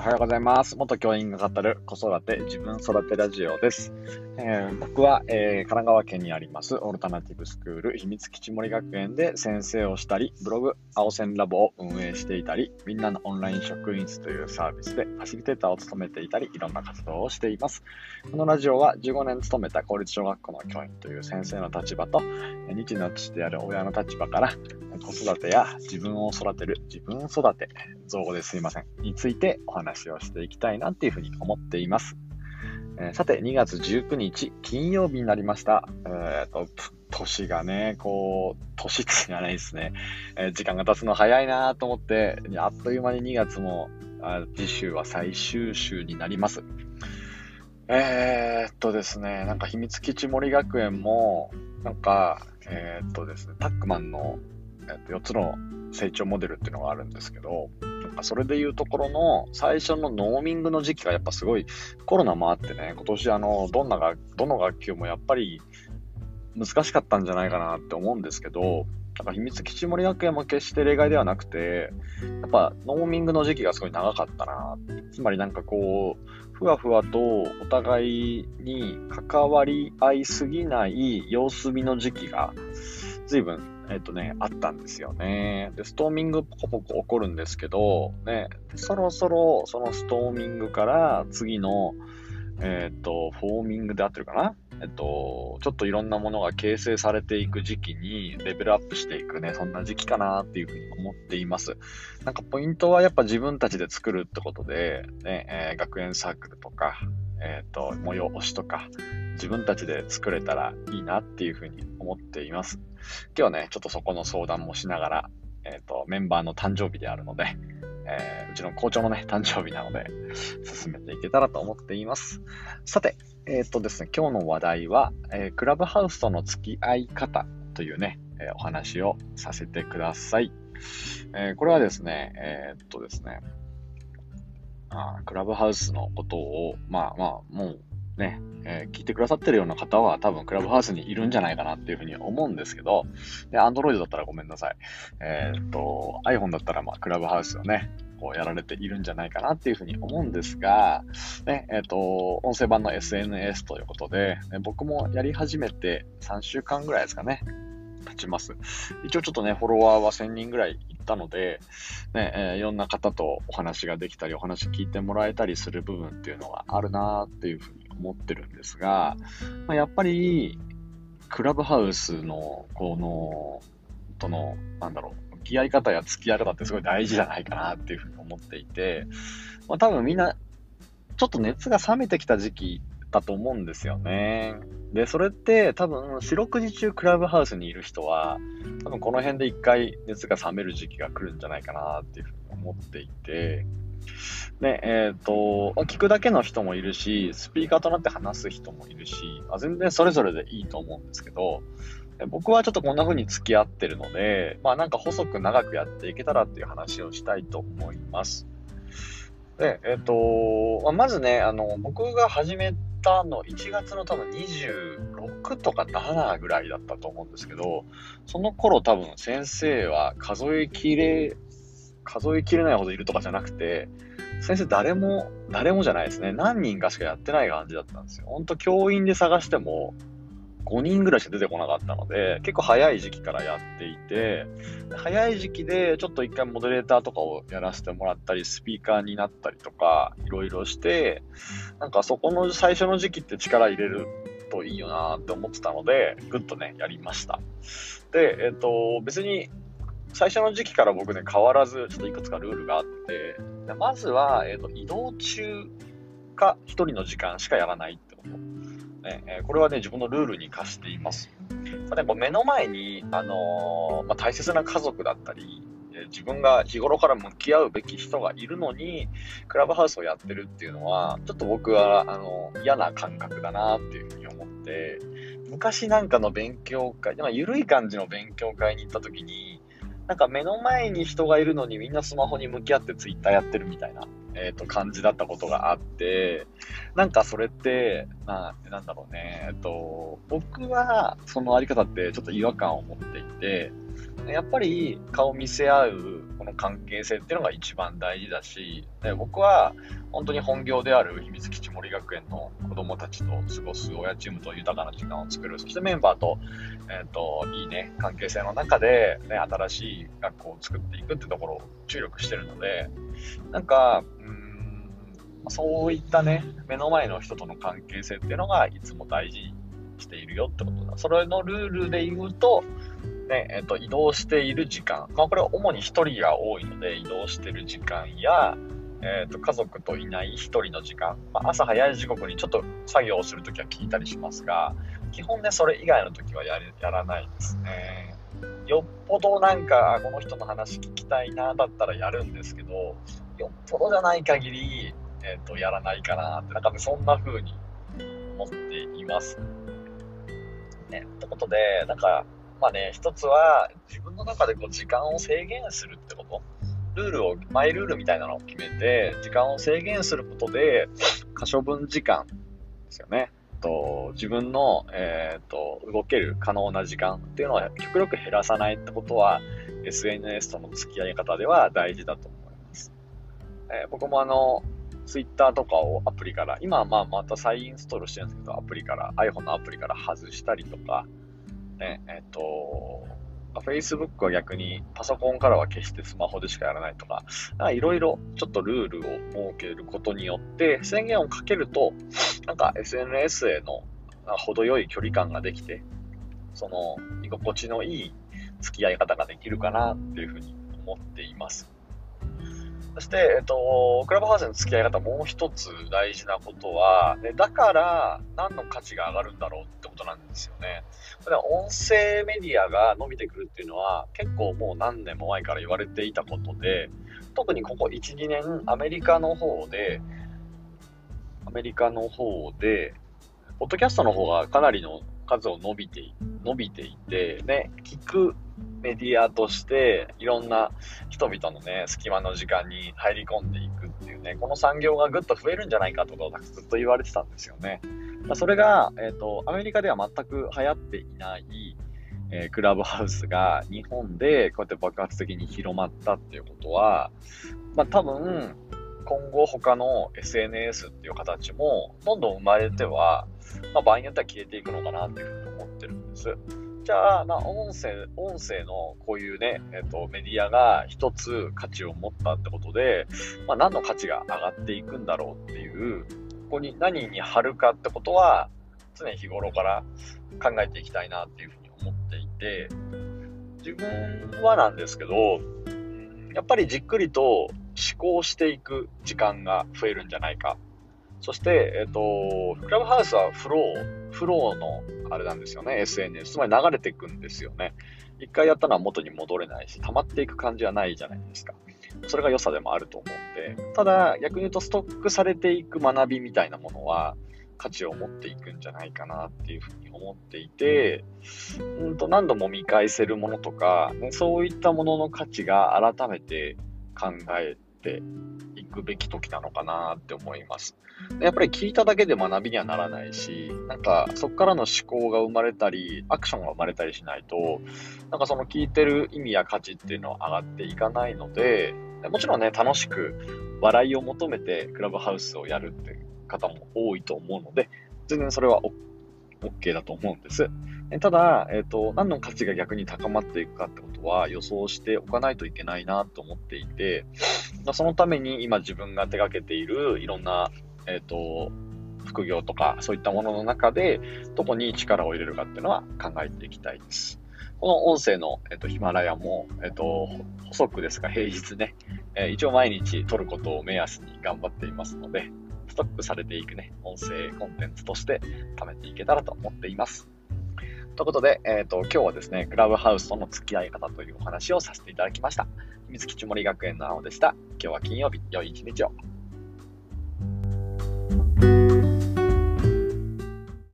おはようございます。元教員が語る子育て自分育てラジオです。えー僕は、えー神奈川県にありますオルタナティブスクール秘密基地森学園で先生をしたり、ブログ青線ラボを運営していたり、みんなのオンライン職員室というサービスでファシリテーターを務めていたり、いろんな活動をしています。このラジオは15年勤めた公立小学校の教員という先生の立場と、日の父である親の立場から、子育てや自分を育てる自分育て、造語ですいません、についてお話話をしていきたいなっていうふうに思っています。えーさて、2月19日、金曜日になりました。えーと、年がね、こう、年ってじゃないですね。えー時間が経つの早いなと思って、あっという間に2月も、あ次週は最終週になります。えーっとですね、なんか秘密基地森学園も、なんか、えーっとですね、タックマンの、えーっと4つの成長モデルっていうのがあるんですけど、かそれでいうところの最初のノーミングの時期がやっぱすごいコロナもあってね、今年あの、どんなが、どの学級もやっぱり難しかったんじゃないかなって思うんですけど、なんか秘密基地森学園も決して例外ではなくて、やっぱノーミングの時期がすごい長かったな。つまりなんかこう、ふわふわとお互いに関わり合いすぎない様子見の時期が随分、えっとね、あったんですよね。で、ストーミングポコポコ起こるんですけど、ね、そろそろそのストーミングから次の、えっと、フォーミングで合ってるかな？えっと、ちょっといろんなものが形成されていく時期にレベルアップしていくね、そんな時期かなっていうふうに思っています。なんかポイントはやっぱ自分たちで作るってことで、ね、えー学園サークルとか、えっ、と、催しとか、自分たちで作れたらいいなっていうふうに思っています。今日はね、ちょっとそこの相談もしながら、えっ、と、メンバーの誕生日であるので、えーうちの校長のね、誕生日なので、進めていけたらと思っています。さて、えっ、とですね、今日の話題は、えークラブハウスとの付き合い方というね、えお話をさせてください。えこれはですね、えっとですね、あクラブハウスのことを、まあまあ、もうね、えー聞いてくださってるような方は多分クラブハウスにいるんじゃないかなっていうふうに思うんですけど、で、Android だったらごめんなさい。えーっと、iPhone だったらまあクラブハウスをね、こうやられているんじゃないかなっていうふうに思うんですが、ね、えーっと、音声版の SNS ということで、ね僕もやり始めて3週間ぐらいですかね、経ちます。一応ちょっとね、フォロワーは1000人ぐらいいったので、ね、えーいろんな方とお話ができたり、お話聞いてもらえたりする部分っていうのがあるなっていうふうに思ってるんですが、まあ、やっぱり、クラブハウスの、この、との、なんだろう、向き合い方や付き合い方ってすごい大事じゃないかなっていうふうに思っていて、まあ、多分みんな、ちょっと熱が冷めてきた時期だと思うんですよね。で、それって多分、四六時中クラブハウスにいる人は、多分この辺で一回熱が冷める時期が来るんじゃないかなっていうふうに思っていて、ね、えっ、と、聞くだけの人もいるし、スピーカーとなって話す人もいるし、あ全然それぞれでいいと思うんですけど、僕はちょっとこんな風に付き合ってるので、まあなんか細く長くやっていけたらっていう話をしたいと思います。で、えっ、と、まあまずね、あの、僕が始めたの1月の多分26とか7ぐらいだったと思うんですけど、その頃多分先生は数えきれ、数えきれないほどいるとかじゃなくて、先生誰も、誰もじゃないですね。何人かしかやってない感じだったんですよ。ほんと教員で探しても5人ぐらいしか出てこなかったので、結構早い時期からやっていて、早い時期でちょっと一回モデレーターとかをやらせてもらったり、スピーカーになったりとか、いろいろして、なんかそこの最初の時期って力入れるといいよなって思ってたので、ぐっとね、やりました。で、えっ、と、別に最初の時期から僕ね、変わらず、ちょっといくつかルールがあって、まずは、えっ、と、移動中か一人の時間しかやらないってこと。ねえーこれはね、自分のルールに課しています。まあ、でも目の前に、あのーまあ、大切な家族だったり、自分が日頃から向き合うべき人がいるのに、クラブハウスをやってるっていうのは、ちょっと僕は、あの、嫌な感覚だなっていうふうに思って、昔なんかの勉強会、まあ、緩い感じの勉強会に行った時に、なんか目の前に人がいるのにみんなスマホに向き合ってツイッターやってるみたいな、えっ、と、感じだったことがあって、なんかそれって、ななんだろうね、えっと、僕はそのあり方ってちょっと違和感を持っていて、やっぱり顔見せ合うこの関係性っていうのが一番大事だし、で僕は本当に本業である秘密基地森学園の子供たちと過ごす親チームと豊かな時間を作る、そしてメンバーと、えっ、ー、と、いいね、関係性の中で、ね、新しい学校を作っていくってところを注力してるので、なんか、うんそういったね、目の前の人との関係性っていうのがいつも大事にしているよってことだ。それのルールで言うと、ね、えっ、と、移動している時間。まあ、これは主に1人が多いので、移動している時間や、えーと、家族といない1人の時間、まあ、朝早い時刻にちょっと作業をするときは聞いたりしますが、基本ね、それ以外のときはややらないですね。よっぽどなんか、この人の話聞きたいな、だったらやるんですけど、よっぽどじゃない限り、えっ、ー、と、やらないかなって、なんかね、そんな風に思っています。ね、ってことで、なんか、まあね、一つは自分の中でこう時間を制限するってこと。ルールを、マイルールみたいなのを決めて、時間を制限することで、可処分時間ですよね。と自分の、えーと、動ける可能な時間っていうのは極力減らさないってことは SNS との付き合い方では大事だと思います。えー、僕もあの Twitter とかをアプリから、今はまあまた再インストールしてるんですけど、アプリから、iPhone のアプリから外したりとか、ね、えっ、ー、と、Facebook は逆にパソコンからは決してスマホでしかやらないとか、いろいろちょっとルールを設けることによって宣言をかけると、なんか SNS への程よい距離感ができて、その居心地のいい付き合い方ができるかなっていうふうに思っています。そして、えっと、クラブハウスの付き合い方もう一つ大事なことは、ね、だから何の価値が上がるんだろうことなんですよね。これ音声メディアが伸びてくるっていうのは結構もう何年も前から言われていたことで、特にここ1、2年アメリカの方で、アメリカの方で、ポッドキャストの方がかなりの数を伸びて、伸びていて、ね、聞くメディアとしていろんな人々のね、隙間の時間に入り込んでいくっていうね、この産業がぐっと増えるんじゃないかとをずっと言われてたんですよね。それが、え、ー、と、アメリカでは全く流行っていない、えー、クラブハウスが日本でこうやって爆発的に広まったっていうことは、まあ多分、今後他の SNS っていう形もどんどん生まれては、まあ、場合によっては消えていくのかなっていうふうに思ってるんです。じゃあ、まあ、音声、音声のこういうね、えっ、と、メディアが一つ価値を持ったってことで、まあ、何の価値が上がっていくんだろうっていう、こに何に貼るかってことは、常日頃から考えていきたいなっていうふうに思っていて、自分はなんですけど、やっぱりじっくりと思考していく時間が増えるんじゃないか。そして、えっ、と、クラブハウスはフロー、フローのあれなんですよね、SNS。つまり流れていくんですよね。一回やったのは元に戻れないし、溜まっていく感じはないじゃないですか。それが良さでもあると思うんで、ただ逆に言うとストックされていく学びみたいなものは価値を持っていくんじゃないかなっていうふうに思っていて、うんと何度も見返せるものとか、ね、そういったものの価値が改めて考えていくべき時なのかなって思います。やっぱり聞いただけで学びにはならないし、なんかそこからの思考が生まれたり、アクションが生まれたりしないと、なんかその聞いてる意味や価値っていうのは上がっていかないので、もちろんね、楽しく笑いを求めてクラブハウスをやるって方も多いと思うので、全然それは OK だと思うんです。ただ、えっ、ー、と、何の価値が逆に高まっていくかってことは予想しておかないといけないなと思っていて、そのために今自分が手掛けているいろんな、えっ、ー、と、副業とかそういったものの中でどこに力を入れるかっていうのは考えていきたいです。この音声の、えっ、と、ヒマラヤも、えっ、と、細くですが平日ね、え一応毎日撮ることを目安に頑張っていますので、ストックされていくね、音声コンテンツとして貯めていけたらと思っています。ということで、えっ、ー、と、今日はですね、クラブハウスとの付き合い方というお話をさせていただきました。秘密基地森学園の青でした。今日は金曜日、良い一日を。